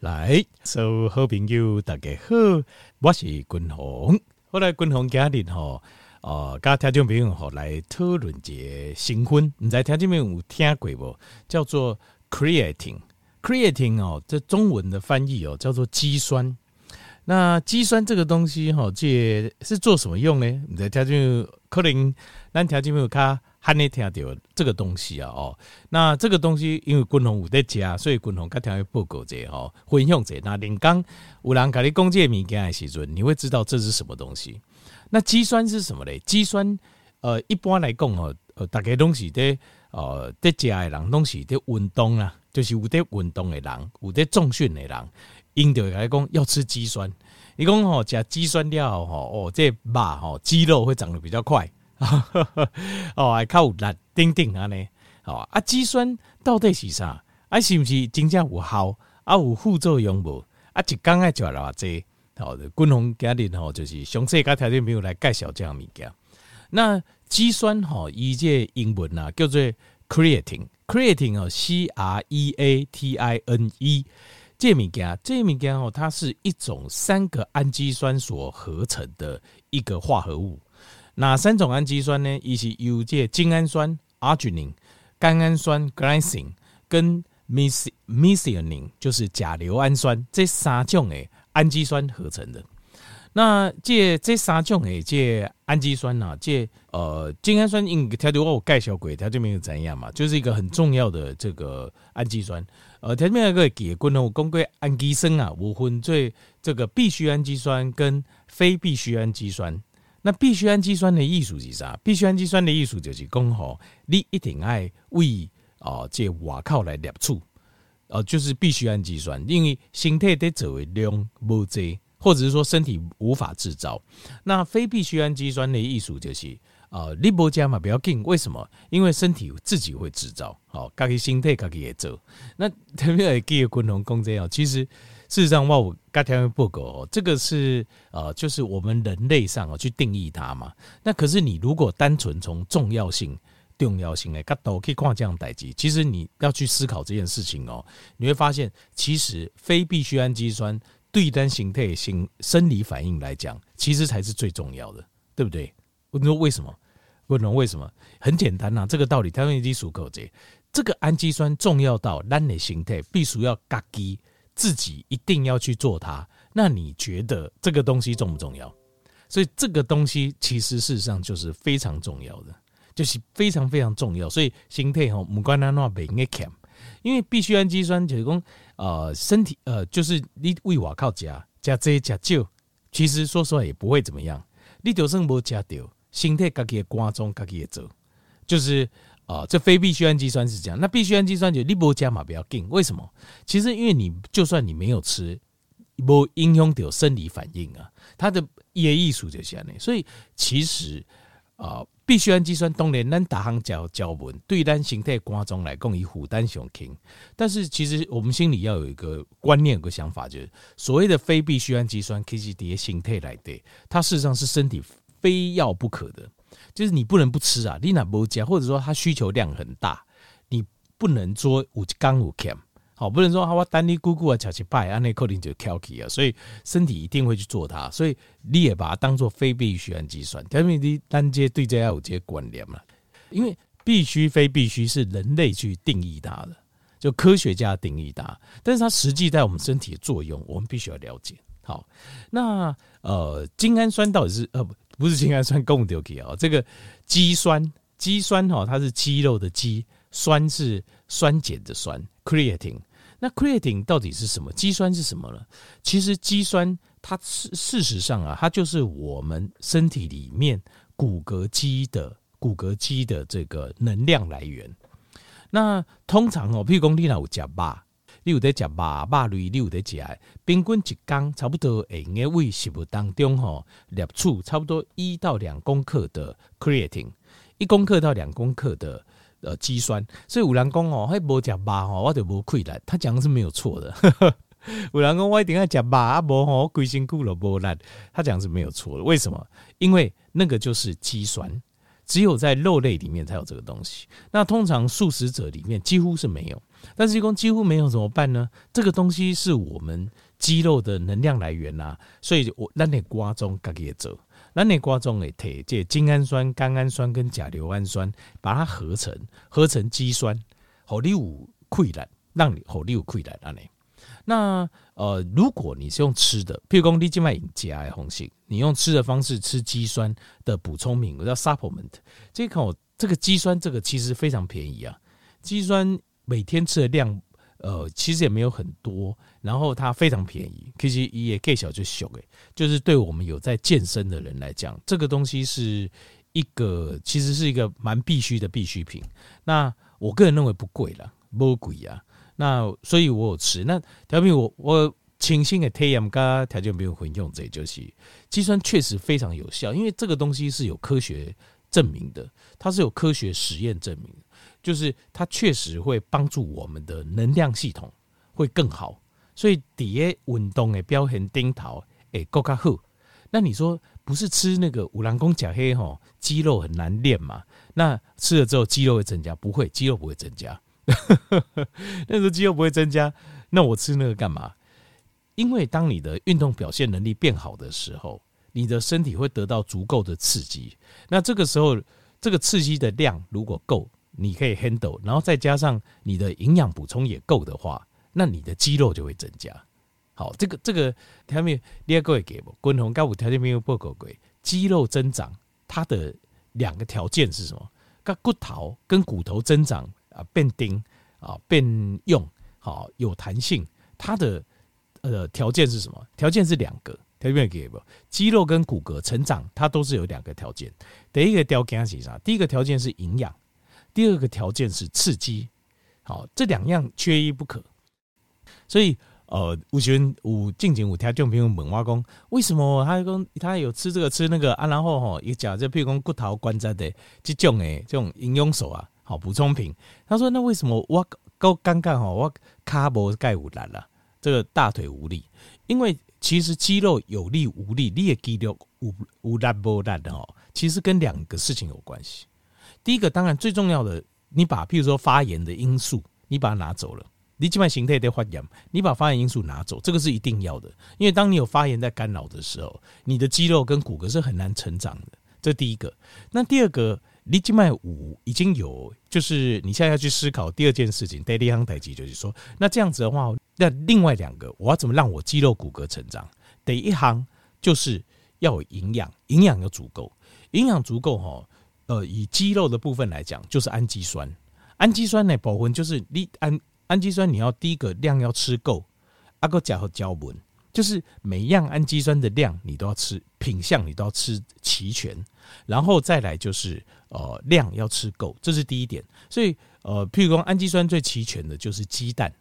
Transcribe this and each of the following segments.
来，所有好朋友大家好，我是君鸿。后来君鸿家里吼，呃，跟听众朋友吼来讨论一个新闻，唔知听众朋友有听过不？叫做 creatine，creatine 哦，这中文的翻译哦叫做肌酸。那肌酸这个东西哈，这是做什么用呢？你在听众可能咱听众朋友卡。还没听到这个东西啊，哦，那这个东西因为军红有在加，所以军红跟听会报告者吼，分享者。那林刚有人给你讲这个物件的时阵，你会知道这是什么东西。那肌酸是什么嘞？肌酸呃，一般来讲哦，呃，大概东西在呃在加的人，东西在运动啦，就是有在运动的人，有在重训的人，因着来讲要吃肌酸。你讲吼，加肌酸料哦，哦，这肉哦，肌肉会长得比较快。哦，还靠力顶顶安尼？哦，啊，肌酸到底是啥？啊，是不是真正有效？啊，有副作用无？啊，一讲爱就来话这，好的，军红家里吼就是详细甲条件朋友来介绍这样物件。那肌酸吼，伊这英文啊叫做 creatine，creatine 哦，C R E A T I N E，这物件，这物件哦，它是一种三个氨基酸所合成的一个化合物。哪三种氨基酸呢？一是有这精氨酸 （arginine）、甘氨酸 （glycine） 跟 methionine，就是甲硫氨酸这三种诶氨基酸合成的。那这这三种诶这氨基酸呐，这呃精氨酸，应条条我介绍过，它这边有怎样嘛？就是一个很重要的这个氨基酸。呃，它这边有个结构呢，我讲过氨基酸啊，无分最这个必需氨基酸跟非必需氨基酸。那必需氨基酸的意思是啥？必需氨基酸的意思就是讲吼，你一定爱为哦这外口来摄取，哦就是必需氨基酸，因为身体得做的量无济，或者是说身体无法制造。那非必需氨基酸的意思就是啊，你不加嘛不要紧，为什么？因为身体自己会制造，好，自己身体自己也做。那特别会记得共同讲这样，其实。事实上，我刚才报告哦，这个是呃，就是我们人类上哦去定义它嘛。那可是你如果单纯从重要性、重要性来角度可以看这样代志，其实你要去思考这件事情哦，你会发现，其实非必需氨基酸对单形态性生理反应来讲，其实才是最重要的，对不对？我说为什么？问了为什么？很简单呐、啊，这个道理，台湾已经熟口这这个氨基酸重要到单的形态必须要嘎基。自己一定要去做它，那你觉得这个东西重不重要？所以这个东西其实事实上就是非常重要的，就是非常非常重要。所以心态吼，不管哪哪边个看，因为必需氨基酸就是讲呃身体呃就是你为我靠加加这加少，其实说实话也不会怎么样。你就算没加到，身体自己的肝脏自己也做，就是。啊，这非必需氨基酸是这样，那必需氨基酸就你不加嘛比较紧，为什么？其实因为你就算你没有吃，不影响有生理反应啊，它的业艺术就这样。所以其实啊，必需氨基酸当然咱大行教教文对咱形态观众来讲以负担上轻，但是其实我们心里要有一个观念，有个想法，就是所谓的非必需氨基酸 K G D 形态来对，它事实上是身体非要不可的。就是你不能不吃啊，你那不加，或者说它需求量很大，你不能说五刚五 cam，好，不能说我单你姑姑啊，巧去拜啊，那扣零就挑起啊，所以身体一定会去做它，所以你也把它当做非必需氨基酸，因为你单接对这要有这些关联嘛，因为必须非必须是人类去定义它的，就科学家定义它，但是它实际在我们身体的作用，我们必须要了解。好，那呃，精氨酸到底是呃不？不是精氨酸，共丢给啊。这个肌酸，肌酸哈，它是肌肉的肌，酸是酸碱的酸，creatine。那 creatine 到底是什么？肌酸是什么呢？其实肌酸它事事实上啊，它就是我们身体里面骨骼肌的骨骼肌的这个能量来源。那通常哦，譬如讲你老有吃肉。你有在食肉肉类，你有在食，平均一缸差不多会用个胃食物当中吼，摄取差不多一到两公克的 creatine，一公克到两公克的呃肌酸。所以有人讲哦，还无食肉吼，我就无亏力。他讲的是没有错的。有人讲我一定要食肉啊，无吼规身躯都无力。他讲是没有错的。为什么？因为那个就是肌酸，只有在肉类里面才有这个东西。那通常素食者里面几乎是没有。但是一共几乎没有怎么办呢？这个东西是我们肌肉的能量来源呐、啊，所以我咱得瓜中自己也做，咱得瓜中诶，铁这精氨酸、甘氨酸跟甲硫氨酸，把它合成，合成肌酸，好你有溃烂，让你好你有溃烂安尼。那呃，如果你是用吃的，譬如说你静脉引加的红杏，你用吃的方式吃肌酸的补充品，我叫 supplement。这口这个肌酸这个其实非常便宜啊，肌酸每天吃的量呃其实也没有很多，然后它非常便宜，其实也给小就小诶，就是对我们有在健身的人来讲，这个东西是一个其实是一个蛮必须的必需品。那我个人认为不贵了，不贵啊。那所以，我有吃那调品，我我清新的体验跟条件没有混用，这就是肌酸确实非常有效，因为这个东西是有科学证明的，它是有科学实验证明，就是它确实会帮助我们的能量系统会更好，所以底下运动的表现顶头诶够卡好。那你说不是吃那个五郎公甲黑吼，肌肉很难练嘛？那吃了之后肌肉会增加？不会，肌肉不会增加。那时候肌肉不会增加，那我吃那个干嘛？因为当你的运动表现能力变好的时候，你的身体会得到足够的刺激。那这个时候，这个刺激的量如果够，你可以 handle，然后再加上你的营养补充也够的话，那你的肌肉就会增加。好，这个这个条件你也各位给不？滚红高五条件没有不够贵，肌肉增长它的两个条件是什么？跟骨头跟骨头增长。啊，变丁啊，变用好有弹性，它的呃条件是什么？条件是两个，条件给不？肌肉跟骨骼成长，它都是有两个条件。第一个条件是啥？第一个条件是营养，第二个条件是刺激。好，这两样缺一不可。所以呃，有时候有进前有听众朋友问我讲，为什么他讲他有吃这个吃那个啊？然后吼，一讲就譬如讲骨头关节的这种诶，这种营养素啊。好补充品，他说：“那为什么我够尴尬吼？我卡脖盖无力了，这个大腿无力，因为其实肌肉有力无力，你的肌肉无无力不力的吼，其实跟两个事情有关系。第一个当然最重要的，你把譬如说发炎的因素，你把它拿走了，你基本形态得发炎，你把发炎因素拿走，这个是一定要的，因为当你有发炎在干扰的时候，你的肌肉跟骨骼是很难成长的。这第一个，那第二个。”你静脉五已经有，就是你现在要去思考第二件事情。第二行代志就是说，那这样子的话，那另外两个我要怎么让我肌肉骨骼成长？第一行就是要有营养，营养要足够，营养足够哈。呃，以肌肉的部分来讲，就是氨基酸。氨基酸呢，部分就是你氨氨基酸，你要第一个量要吃够，阿个加和胶纹。就是每一样氨基酸的量你都要吃，品相你都要吃齐全，然后再来就是呃量要吃够，这是第一点。所以呃，譬如说氨基酸最齐全的就是鸡蛋，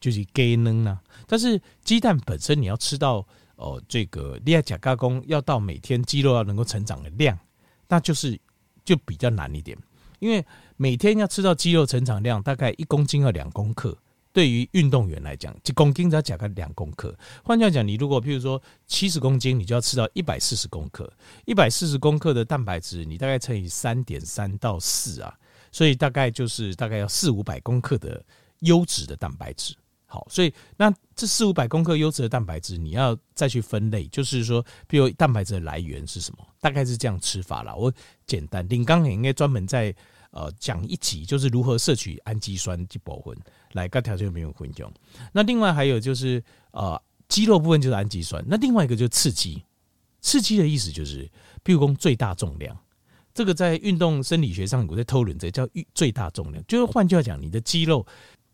就是鸡卵啊。但是鸡蛋本身你要吃到呃这个利亚甲加工要到每天肌肉要能够成长的量，那就是就比较难一点，因为每天要吃到肌肉成长量大概一公斤要两公克。对于运动员来讲，一公斤只要加个两公克。换句话讲，你如果譬如说七十公斤，你就要吃到一百四十公克。一百四十公克的蛋白质，你大概乘以三点三到四啊，所以大概就是大概要四五百公克的优质的蛋白质。好，所以那这四五百公克优质的蛋白质，你要再去分类，就是说，譬如蛋白质的来源是什么？大概是这样吃法啦。我简单，林刚也应该专门在。呃，讲一集就是如何摄取氨基酸及保魂，来各条件没有混用。那另外还有就是，呃，肌肉部分就是氨基酸。那另外一个就是刺激，刺激的意思就是，比如说最大重量。这个在运动生理学上，我在讨论这叫最大重量。就是换句话讲，你的肌肉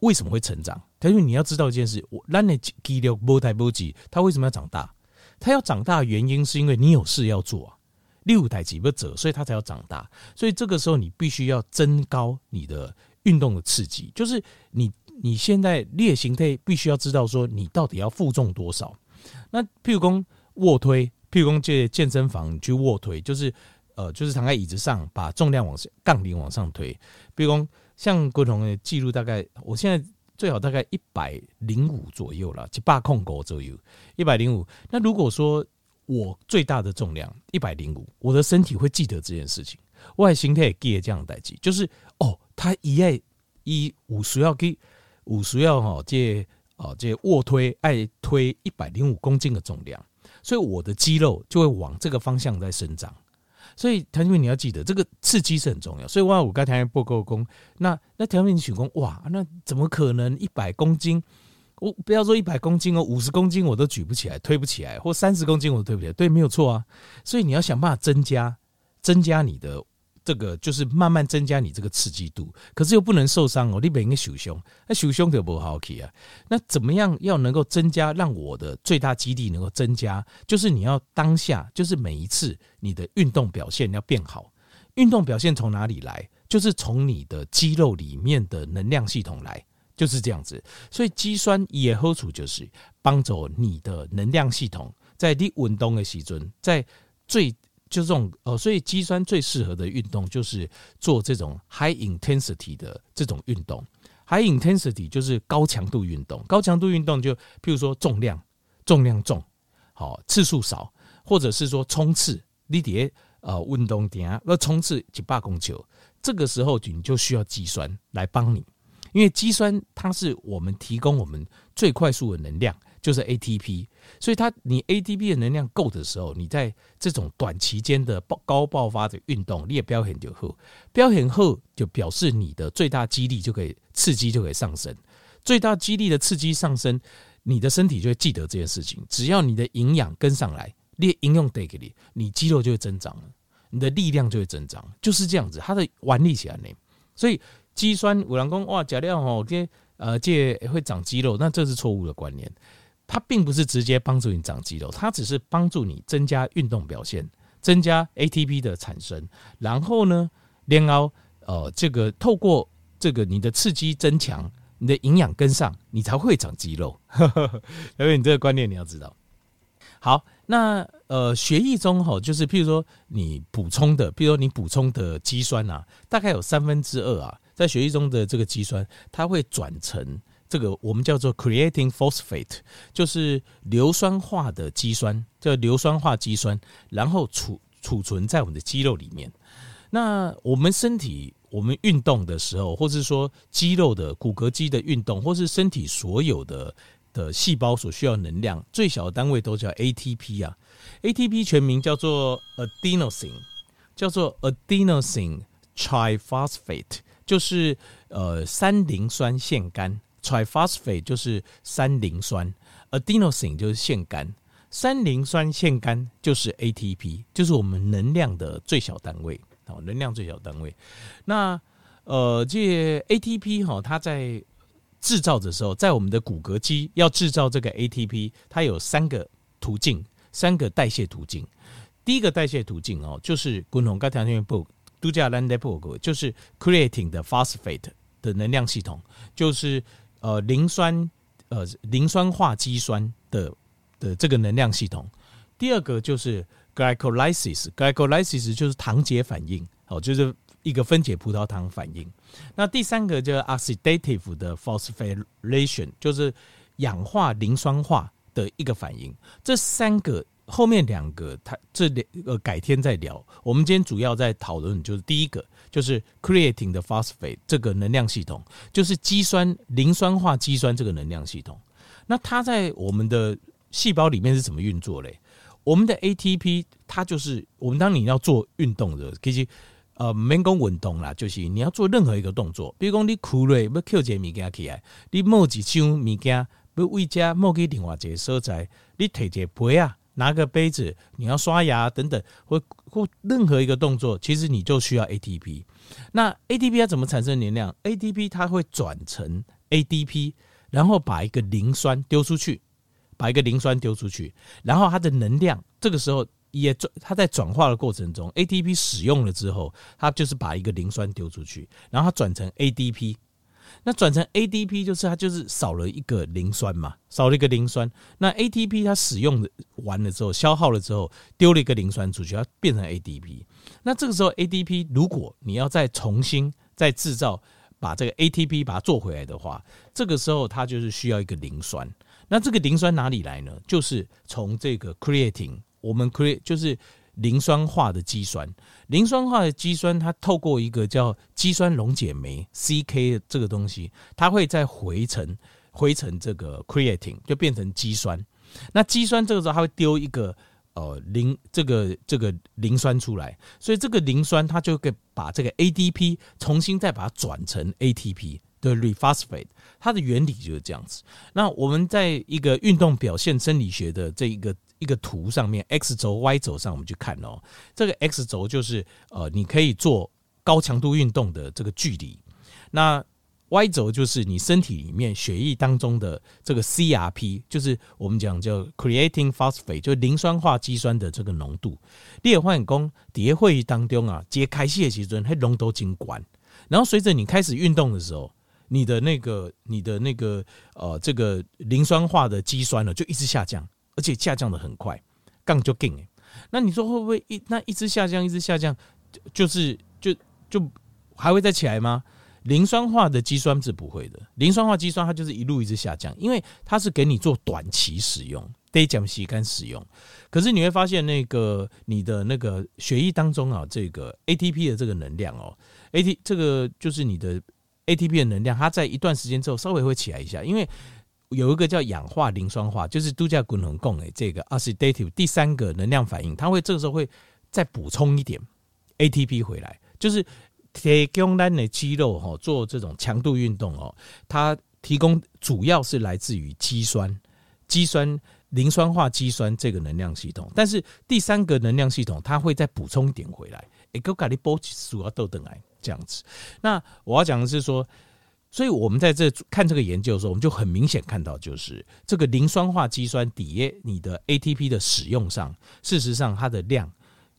为什么会成长？因为你要知道一件事，我让你肌肉不太不肌，它为什么要长大？它要长大的原因是因为你有事要做啊。六台几不走，所以它才要长大。所以这个时候你必须要增高你的运动的刺激，就是你你现在列形态必须要知道说你到底要负重多少。那譬如说卧推，譬如说去健身房去卧推，就是呃就是躺在椅子上把重量往上杠铃往上推。譬如说像郭同的记录大概，我现在最好大概一百零五左右了，就八控狗左右一百零五。那如果说我最大的重量一百零五，我的身体会记得这件事情。我的心态也记得这样代记，就是哦，他一爱一五十要给五十要哈借哦这卧推爱推一百零五公斤的重量，所以我的肌肉就会往这个方向在生长。所以谭俊你要记得这个刺激是很重要。所以哇，我刚才报告功，那那谭俊你举功哇，那怎么可能一百公斤？我不要说一百公斤哦，五十公斤我都举不起来，推不起来，或三十公斤我都推不起来。对，没有错啊。所以你要想办法增加，增加你的这个，就是慢慢增加你这个刺激度。可是又不能受伤哦，你别应该受胸，那受伤就不好去啊。那怎么样要能够增加，让我的最大肌力能够增加？就是你要当下，就是每一次你的运动表现要变好。运动表现从哪里来？就是从你的肌肉里面的能量系统来。就是这样子，所以肌酸也好处就是帮助你的能量系统在你运动的时阵，在最就这种呃，所以肌酸最适合的运动就是做这种 high intensity 的这种运动。high intensity 就是高强度运动，高强度运动就譬如说重量，重量重，好次数少，或者是说冲刺，你底下呃运动点啊要冲刺几百公球，这个时候你就需要肌酸来帮你。因为肌酸它是我们提供我们最快速的能量，就是 ATP，所以它你 ATP 的能量够的时候，你在这种短期间的爆高爆发的运动，你也表现就好，表现好就表示你的最大肌力就可以刺激就可以上升，最大肌力的刺激上升，你的身体就会记得这件事情。只要你的营养跟上来，你的营养带给你，你肌肉就会增长，你的力量就会增长，就是这样子，它的玩力起来呢，所以。肌酸，有人讲哇，假料吼，这呃，这会长肌肉，那这是错误的观念。它并不是直接帮助你长肌肉，它只是帮助你增加运动表现，增加 ATP 的产生。然后呢，然后呃，这个透过这个你的刺激增强，你的营养跟上，你才会长肌肉。因为你这个观念你要知道。好，那呃，血液中哈，就是譬如说你补充的，譬如说你补充的肌酸啊，大概有三分之二啊。在血液中的这个肌酸，它会转成这个我们叫做 creating phosphate，就是硫酸化的肌酸，叫硫酸化肌酸，然后储储存在我们的肌肉里面。那我们身体我们运动的时候，或是说肌肉的骨骼肌的运动，或是身体所有的的细胞所需要能量，最小的单位都叫 ATP 啊。ATP 全名叫做 adenosine，叫做 adenosine triphosphate。就是呃三磷酸腺苷，triphosphate 就是三磷酸，adenosine 就是腺苷，三磷酸腺苷就是 ATP，就是我们能量的最小单位，好，能量最小单位。那呃这 ATP 哈，它在制造的时候，在我们的骨骼肌要制造这个 ATP，它有三个途径，三个代谢途径。第一个代谢途径哦，就是滚筒刚条件不。度假兰德伯格就是 creatine 的 phosphate 的能量系统，就是呃磷酸呃磷酸化肌酸的的这个能量系统。第二个就是 glycolysis，glycolysis 就是糖解反应，哦，就是一个分解葡萄糖反应。那第三个就是 oxidative 的 phosphorylation，就是氧化磷酸化的一个反应。这三个。后面两个，它这两个改天再聊。我们今天主要在讨论，就是第一个，就是 creating the phosphate 这个能量系统，就是肌酸磷酸化肌酸这个能量系统。那它在我们的细胞里面是怎么运作嘞？我们的 ATP 它就是我们当你要做运动的，其实呃没讲运动啦，就是你要做任何一个动作，比如讲你苦累要捡一个物件起来，你摸几箱物件要回家摸去另外一个所在，你提一个杯啊。拿个杯子，你要刷牙等等，或或任何一个动作，其实你就需要 ATP。那 ATP 要怎么产生能量？ATP 它会转成 ADP，然后把一个磷酸丢出去，把一个磷酸丢出去，然后它的能量这个时候也转，它在转化的过程中，ATP 使用了之后，它就是把一个磷酸丢出去，然后它转成 ADP。那转成 ADP 就是它就是少了一个磷酸嘛，少了一个磷酸。那 ATP 它使用完了之后，消耗了之后，丢了一个磷酸出去，它变成 ADP。那这个时候 ADP 如果你要再重新再制造，把这个 ATP 把它做回来的话，这个时候它就是需要一个磷酸。那这个磷酸哪里来呢？就是从这个 creatine，我们 creat 就是磷酸化的肌酸。磷酸化的肌酸，它透过一个叫肌酸溶解酶 （CK） 这个东西，它会再回成回成这个 creatine，就变成肌酸。那肌酸这个时候，它会丢一个呃磷这个这个磷酸出来，所以这个磷酸它就可以把这个 ADP 重新再把它转成 ATP 的 rephosphate。它的原理就是这样子。那我们在一个运动表现生理学的这一个。一个图上面，X 轴、Y 轴上，我们去看哦。这个 X 轴就是呃，你可以做高强度运动的这个距离。那 Y 轴就是你身体里面血液当中的这个 CRP，就是我们讲叫 creating phosphate，就磷酸化肌酸的这个浓度。你也发现讲，在会议当中啊，揭开谢其中，它浓度真高。然后随着你开始运动的时候，你的那个、你的那个呃，这个磷酸化的肌酸呢，就一直下降。而且下降的很快，杠就劲哎。那你说会不会一那一直下降，一直下降，就是就就还会再起来吗？磷酸化的肌酸是不会的，磷酸化肌酸它就是一路一直下降，因为它是给你做短期使用，得讲吸干使用。可是你会发现，那个你的那个血液当中啊，这个 ATP 的这个能量哦，AT 这个就是你的 ATP 的能量，它在一段时间之后稍微会起来一下，因为。有一个叫氧化磷酸化，就是度假滚轮共诶，这个 oxidative 第三个能量反应，它会这个时候会再补充一点 ATP 回来，就是提供咱的肌肉哈做这种强度运动哦，它提供主要是来自于肌酸、肌酸、磷酸化肌酸这个能量系统，但是第三个能量系统它会再补充一点回来，诶，够咖哩波起数啊豆等来这样子。那我要讲的是说。所以，我们在这看这个研究的时候，我们就很明显看到，就是这个磷酸化肌酸底液你的 ATP 的使用上，事实上它的量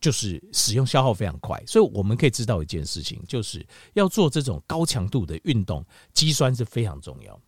就是使用消耗非常快。所以，我们可以知道一件事情，就是要做这种高强度的运动，肌酸是非常重要。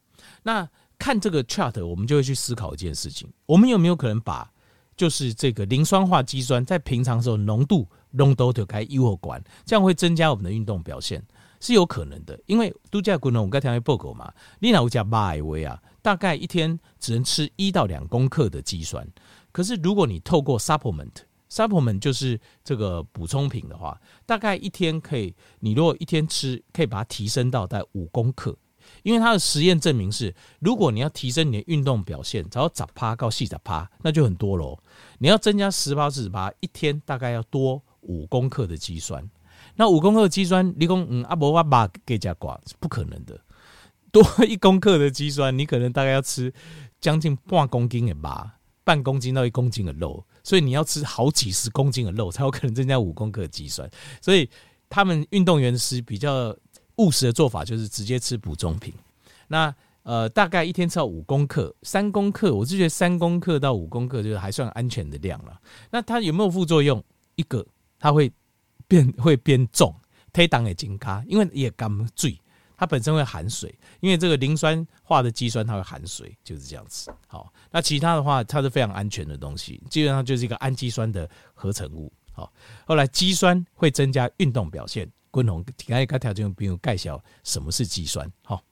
那看这个 chart，我们就会去思考一件事情：我们有没有可能把就是这个磷酸化肌酸在平常时候浓度浓度就开优活管，这样会增加我们的运动表现。是有可能的，因为度假滚轮我刚才报告嘛，你那有加八艾维啊，大概一天只能吃一到两公克的肌酸。可是如果你透过 supplement，supplement 就是这个补充品的话，大概一天可以，你如果一天吃，可以把它提升到在五公克。因为它的实验证明是，如果你要提升你的运动表现，只要十趴到四十趴，那就很多喽。你要增加十趴四十趴，一天大概要多五公克的肌酸。那五公克的肌酸，你讲嗯阿伯我把给加挂是不可能的。多一公克的肌酸，你可能大概要吃将近半公斤的吧，半公斤到一公斤的肉，所以你要吃好几十公斤的肉，才有可能增加五公克的肌酸。所以他们运动员是比较务实的做法，就是直接吃补充品。那呃，大概一天吃到五公克，三公克，我是觉得三公克到五公克就是还算安全的量了。那它有没有副作用？一个，它会。变会变重，推挡也增加，因为也干醉，它本身会含水，因为这个磷酸化的肌酸它会含水，就是这样子。好，那其他的话，它是非常安全的东西，基本上就是一个氨基酸的合成物。好，后来肌酸会增加运动表现，滚红，刚才条件比如介绍什么是肌酸，好。